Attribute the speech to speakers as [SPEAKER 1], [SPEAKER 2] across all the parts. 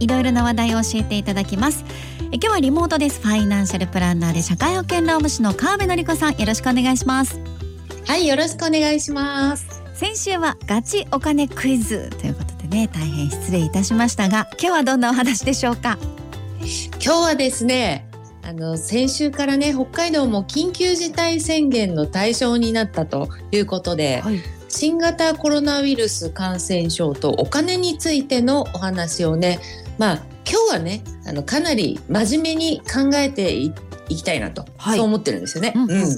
[SPEAKER 1] いろいろな話題を教えていただきます。え今日はリモートです。ファイナンシャルプランナーで社会保険労務士の川辺典子さん。よろしくお願いします。
[SPEAKER 2] はいよろしくお願いします。
[SPEAKER 1] 先週はガチお金クイズ。ということでね大変失礼いたしましたが今日はどんなお話でしょうか？
[SPEAKER 2] 今日はですねあの先週からね北海道も緊急事態宣言の対象になったということで、はい、新型コロナウイルス感染症とお金についてのお話をねまあ今日はねあのかなり真面目に考えていきたいなと、はい、そう思ってるんですよね。うん、うん。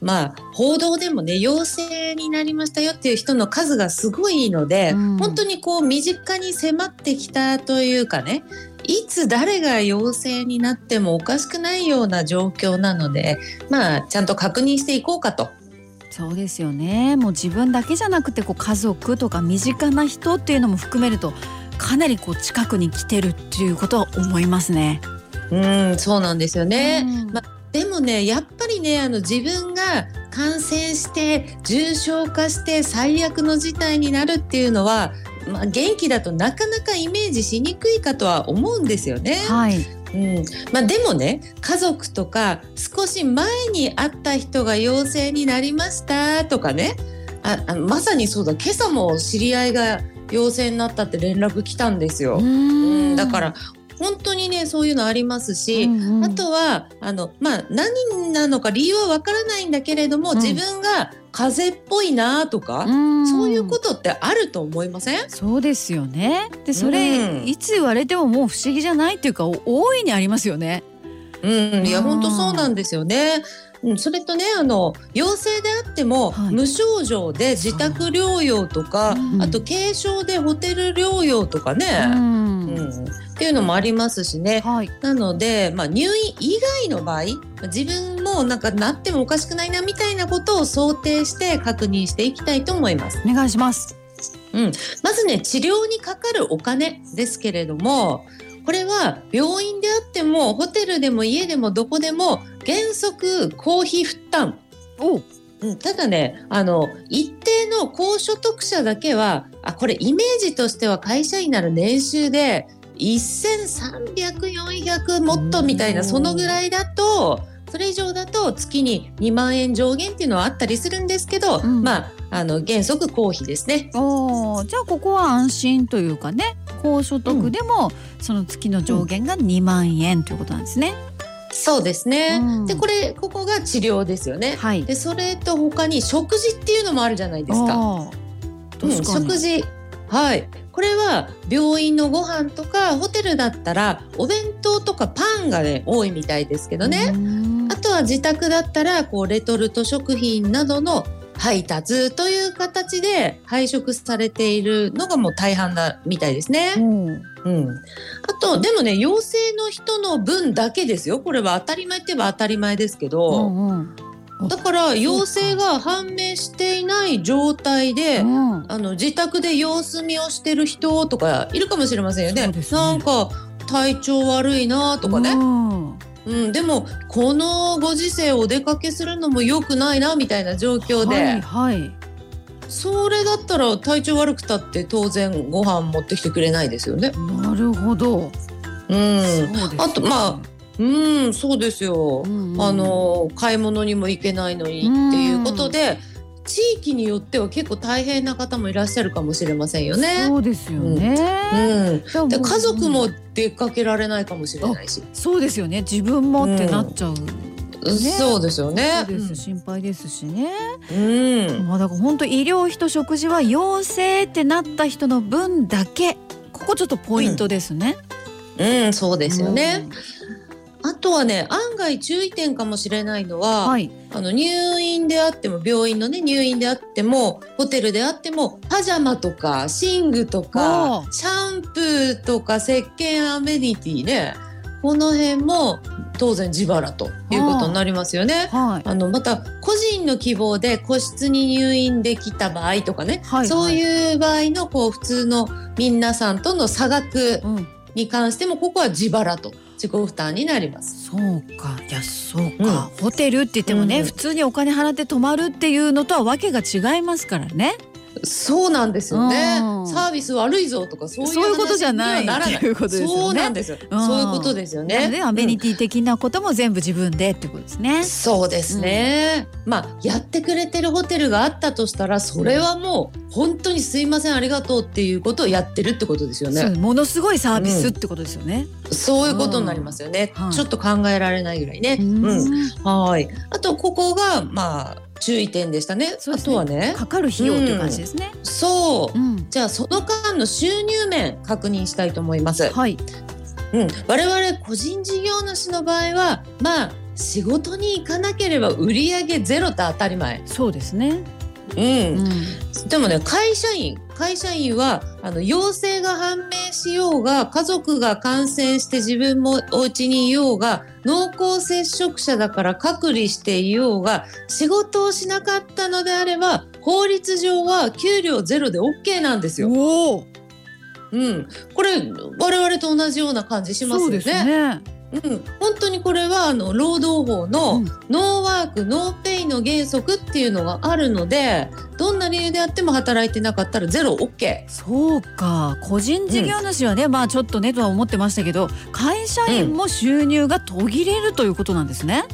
[SPEAKER 2] まあ、報道でもね陽性になりましたよっていう人の数がすごいので、うん、本当にこう身近に迫ってきたというかねいつ誰が陽性になってもおかしくないような状況なのでまあちゃんと確認していこうかと。
[SPEAKER 1] そうですよね。もう自分だけじゃなくてこう家族とか身近な人っていうのも含めるとかなりこう近くに来てるっていうことは思いますね。
[SPEAKER 2] うんそうなんですよね、まあでもねやっぱりねあの自分が感染して重症化して最悪の事態になるっていうのは、まあ、元気だとなかなかイメージしにくいかとは思うんですよね。
[SPEAKER 1] はい
[SPEAKER 2] うんまあ、でもね家族とか少し前に会った人が陽性になりましたとかねああまさにそうだ。今朝も知り合いが陽性になったって連絡来たんですよ。うん。だから本当にねそういうのありますし、うんうん、あとはあの、まあ、何なのか理由はわからないんだけれども、うん、自分が風邪っぽいなとか、うん、そういうことってあると思いません？
[SPEAKER 1] そうですよね。でそれ、うん、いつ言われてももう不思議じゃないっていうか大いにありますよね。
[SPEAKER 2] うん、いや本当そうなんですよね。うん、それとねあの陽性であっても、はい、無症状で自宅療養とか、うん、あと軽症でホテル療養とかね、うん、うん、っていうのもありますしね、はい、なので、まあ、入院以外の場合自分もなんかなってもおかしくないなみたいなことを想定して確認していきたいと思います。
[SPEAKER 1] お願いします。
[SPEAKER 2] うん、まずね治療にかかるお金ですけれどもこれは病院であってもホテルでも家でもどこでも原則公費負担。おただねあの一定の高所得者だけはあこれイメージとしては会社員なら年収で1300400もっとみたいなそのぐらいだとそれ以上だと月に2万円上限っていうのはあったりするんですけど、うん、まああの原則公費ですね。
[SPEAKER 1] おじゃあここは安心というかね高所得でも、その月の上限が2万円ということなんですね。
[SPEAKER 2] そうですね、うん、でこれここが治療ですよね、はい、でそれと他に食事っていうのもあるじゃないですか。うん、食事。はい。これは病院のご飯とかホテルだったらお弁当とかパンがね多いみたいですけどね。あとは自宅だったらこうレトルト食品などの配達という形で配食されているのがもう大半だみたいですね。うん、うん、あとでもね陽性の人の分だけですよ。これは当たり前って言えば当たり前ですけど、うんうん、だから陽性が判明していない状態で、うん、あの自宅で様子見をしてる人とかいるかもしれませんよね。ね。なんか体調悪いなとかね。うんうん、でもこのご時世お出かけするのも良くないなみたいな状況で、はいはい、それだったら体調悪くたって当然ご飯持ってきてくれないですよね。
[SPEAKER 1] なるほど。
[SPEAKER 2] うん、あとまあうんそうですよ、うんうん、あの買い物にも行けないのにっていうことで、地域によっては結構大変な方もいらっしゃるかもしれませんよね。
[SPEAKER 1] そうですよね。
[SPEAKER 2] うん、うん、で家族も出かけられないかもしれないし。
[SPEAKER 1] そうですよね。自分もってなっちゃう。
[SPEAKER 2] ね、そうですよね。
[SPEAKER 1] 心配ですしね。うん。まあだから本当医療費と食事は陽性ってなった人の分だけここちょっとポイントですね。
[SPEAKER 2] うん、うん、そうですよね。あとはね案外注意点かもしれないのは、はい、あの入院であっても病院のね入院であってもホテルであってもパジャマとか寝具とかシャンプーとか石鹸アメニティねこの辺も当然自腹ということになりますよね。はい、あのまた個人の希望で個室に入院できた場合とかね、はいはい、そういう場合のこう普通の皆さんとの差額に関してもここは自腹と自己負担になります。
[SPEAKER 1] そうか。いやそうか、うん、ホテルって言ってもね、うん、普通にお金払って泊まるっていうのとはわけが違いますからね
[SPEAKER 2] そうなんですよね。サービス悪いぞとかそういう
[SPEAKER 1] ことじゃないならない。いうことですよね。
[SPEAKER 2] そうなんですよ。そういうことですよね。
[SPEAKER 1] ねアメニティ的なことも全部自分でってことですね。
[SPEAKER 2] そうですね。うん、まあやってくれてるホテルがあったとしたらそれはもう本当にすいませんありがとうっていうことをやってるってことですよね。
[SPEAKER 1] ものすごいサービスってことですよね。
[SPEAKER 2] うん、そういうことになりますよね。ちょっと考えられないぐらいね。うん。はい。あとここがまあ注意点でしたね。ねあとはね、
[SPEAKER 1] かかる費用という感じですね。
[SPEAKER 2] うん、そう、うん、じゃあその間の収入面確認したいと思います。はい。うん、我々個人事業主の場合は、まあ仕事に行かなければ売上ゼロって当たり前。
[SPEAKER 1] そうですね。
[SPEAKER 2] うん、うん、でもね会社員会社員はあの陽性が判明しようが家族が感染して自分もお家にいようが濃厚接触者だから隔離していようが仕事をしなかったのであれば法律上は給料ゼロで OK なんですよ。うん、これ我々と同じような感じしますよね。うん、本当にこれはあの労働法のノーワーク、ノーペイの原則っていうのがあるのでどんな理由であっても働いてなかったらゼロ OK
[SPEAKER 1] そうか。個人事業主はね、うん、まあちょっとねとは思ってましたけど会社員も収入が途切れるということなんですね。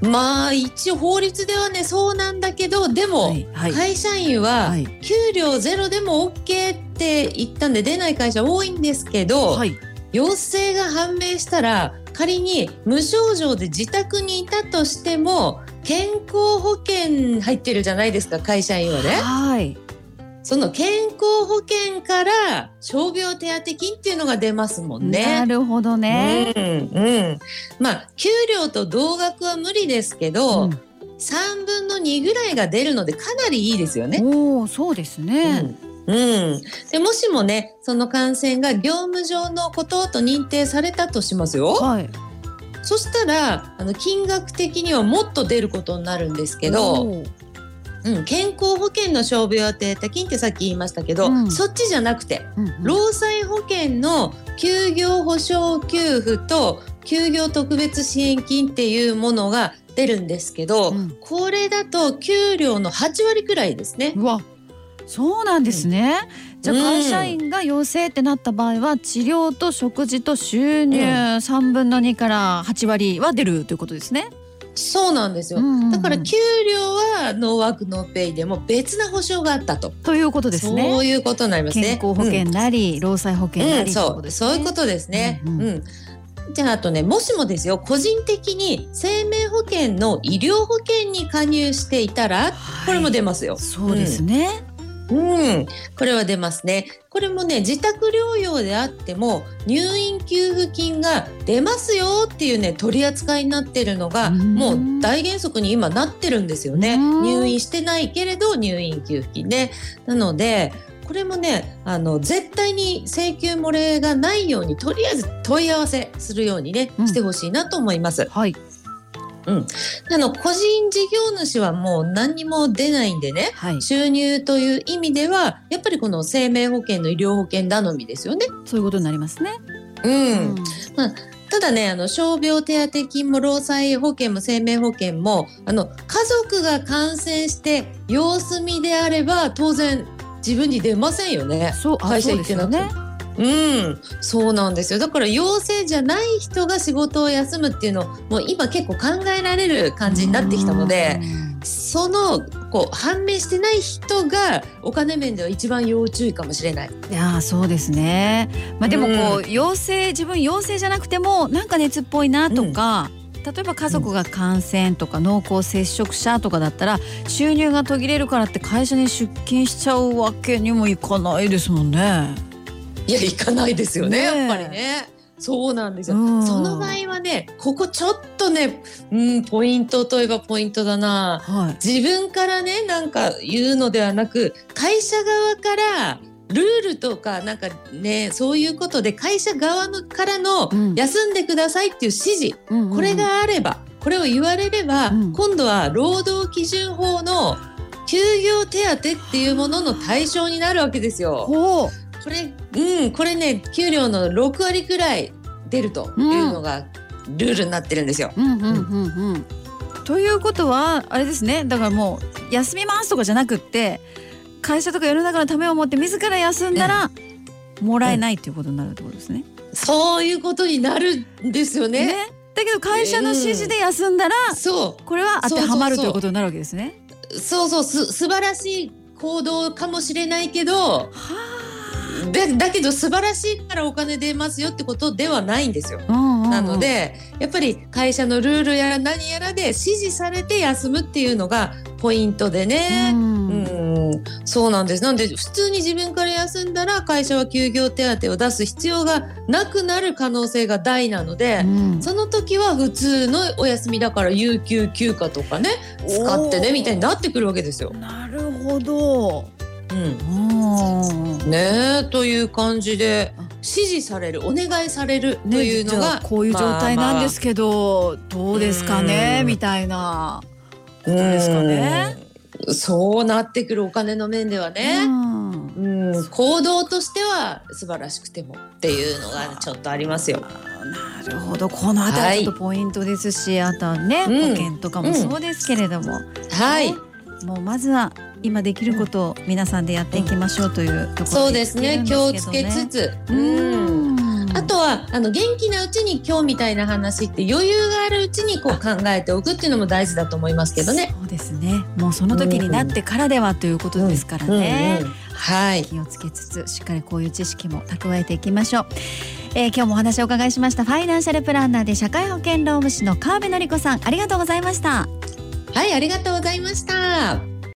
[SPEAKER 2] まあ一応法律ではねそうなんだけどでも、会社員は給料ゼロでも OK って言ったんで出ない会社多いんですけど、はい陽性が判明したら仮に無症状で自宅にいたとしても健康保険入ってるじゃないですか会社員はね。はいその健康保険から傷病手当金っていうのが出ますもんね。
[SPEAKER 1] なるほどね。
[SPEAKER 2] うん、うん、まあ給料と同額は無理ですけど、うん、3分の2ぐらいが出るのでかなりいいですよね。
[SPEAKER 1] おお、そうですね。
[SPEAKER 2] うんうん、でもしもねその感染が業務上のことと認定されたとしますよ。はい、そしたらあの金額的にはもっと出ることになるんですけど、うん、健康保険の傷病手当金ってさっき言いましたけど、うん、そっちじゃなくて、うんうん、労災保険の休業保障給付と休業特別支援金っていうものが出るんですけど、うん、これだと給料の8割くらいですね。
[SPEAKER 1] そうなんですね、うん、じゃあ会社員が陽性ってなった場合は治療と食事と収入3分の2から8割は出るということですね。
[SPEAKER 2] そうなんですよ、だから給料はノーワークノーペイでも別な保証があったと。
[SPEAKER 1] ということですね。
[SPEAKER 2] そういうことになりますね。
[SPEAKER 1] 健康保険なり、うん、労災保険なり、
[SPEAKER 2] うん、そう、そういうことですね。うん、うんうんじゃああとねもしもですよ個人的に生命保険の医療保険に加入していたら、はい、これも出ますよ。
[SPEAKER 1] そうですね、
[SPEAKER 2] うん、これは出ますね。これもね、自宅療養であっても入院給付金が出ますよっていうね、取り扱いになってるのが、もう大原則に今なってるんですよね。入院してないけれど入院給付金ね。なので、これもねあの絶対に請求漏れがないようにとりあえず問い合わせするようにね、うん、してほしいなと思います。はいうん、あの個人事業主はもう何にも出ないんでね、はい、収入という意味ではやっぱりこの生命保険の医療保険頼みですよね。
[SPEAKER 1] そういうことになりますね。
[SPEAKER 2] うん、うん、まあただね、あの傷病手当金も労災保険も生命保険もあの家族が感染して様子見であれば当然自分に出ませんよね。
[SPEAKER 1] そう会社行ってなくて。
[SPEAKER 2] うん、そうなんですよ。だから陽性じゃない人が仕事を休むっていうのもう今結構考えられる感じになってきたので、そのこう判明してない人がお金面では一番要注意かもしれない。
[SPEAKER 1] いやそうですね。まあでもこう、うん、陽性自分陽性じゃなくてもなんか熱っぽいなとか。うん例えば家族が感染とか濃厚接触者とかだったら収入が途切れるからって会社に出勤しちゃうわけにもいかないですもんね。
[SPEAKER 2] いや行かないですよね、ね、やっぱりね。そうなんですよ、うん、その場合はねここちょっとね、うん、ポイントといえばポイントだな、はい、自分からねなんか言うのではなく会社側からルールとかなんかねそういうことで会社側のからの休んでくださいっていう指示、うん、これがあればこれを言われれば、うん、今度は労働基準法の休業手当っていうものの対象になるわけですよ。これ、うん、これね、給料の6割くらい出るというのがルールになってるんですよ。
[SPEAKER 1] ということはあれですねだからもう休みますとかじゃなくって会社とか世の中のためを思って自ら休んだら、もらえないっていうことになるってことですね。
[SPEAKER 2] そういうことになるんですよね。ね
[SPEAKER 1] だけど会社の指示で休んだら、うん、そうこれは当てはまるということになるわけですね。
[SPEAKER 2] そうそうす素晴らしい行動かもしれないけど。はあでだけど素晴らしいからお金出ますよってことではないんですよ。なのでやっぱり会社のルールやら何やらで指示されて休むっていうのがポイントでね。うん、うんそうなんです。なんで普通に自分から休んだら会社は休業手当を出す必要がなくなる可能性が大なので、うん、その時は普通のお休みだから有給休暇とかね使ってねみたいになってくるわけですよ。
[SPEAKER 1] なるほど。
[SPEAKER 2] うん、ねという感じで指示されるお願いされるというのが、
[SPEAKER 1] ね、こういう状態なんですけど、まあまあ、どうですかねみたいな。ことですかね？
[SPEAKER 2] そうなってくるお金の面ではね、うん、うん、行動としては素晴らしくてもっていうのがちょっとありますよ。
[SPEAKER 1] なるほど。この辺りちょっとポイントですし、はい、あとはね、保険とかもそうですけれども、うん、
[SPEAKER 2] はい、
[SPEAKER 1] もうまずは今できることを皆さんでやっていきましょうというところ、ね、
[SPEAKER 2] そうですね気をつけつつうんあとはあの元気なうちに今日みたいな話って余裕があるうちにこう考えておくっていうのも大事だと思いますけどね。
[SPEAKER 1] そうですね。もうその時になってからではということですからね。うんうんうん、
[SPEAKER 2] はい。
[SPEAKER 1] 気をつけつつしっかりこういう知識も蓄えていきましょう。えー、今日もお話をお伺いしましたファイナンシャルプランナーで社会保険労務士の川辺典子さんありがとうございました。
[SPEAKER 2] はい、ありがとうございました。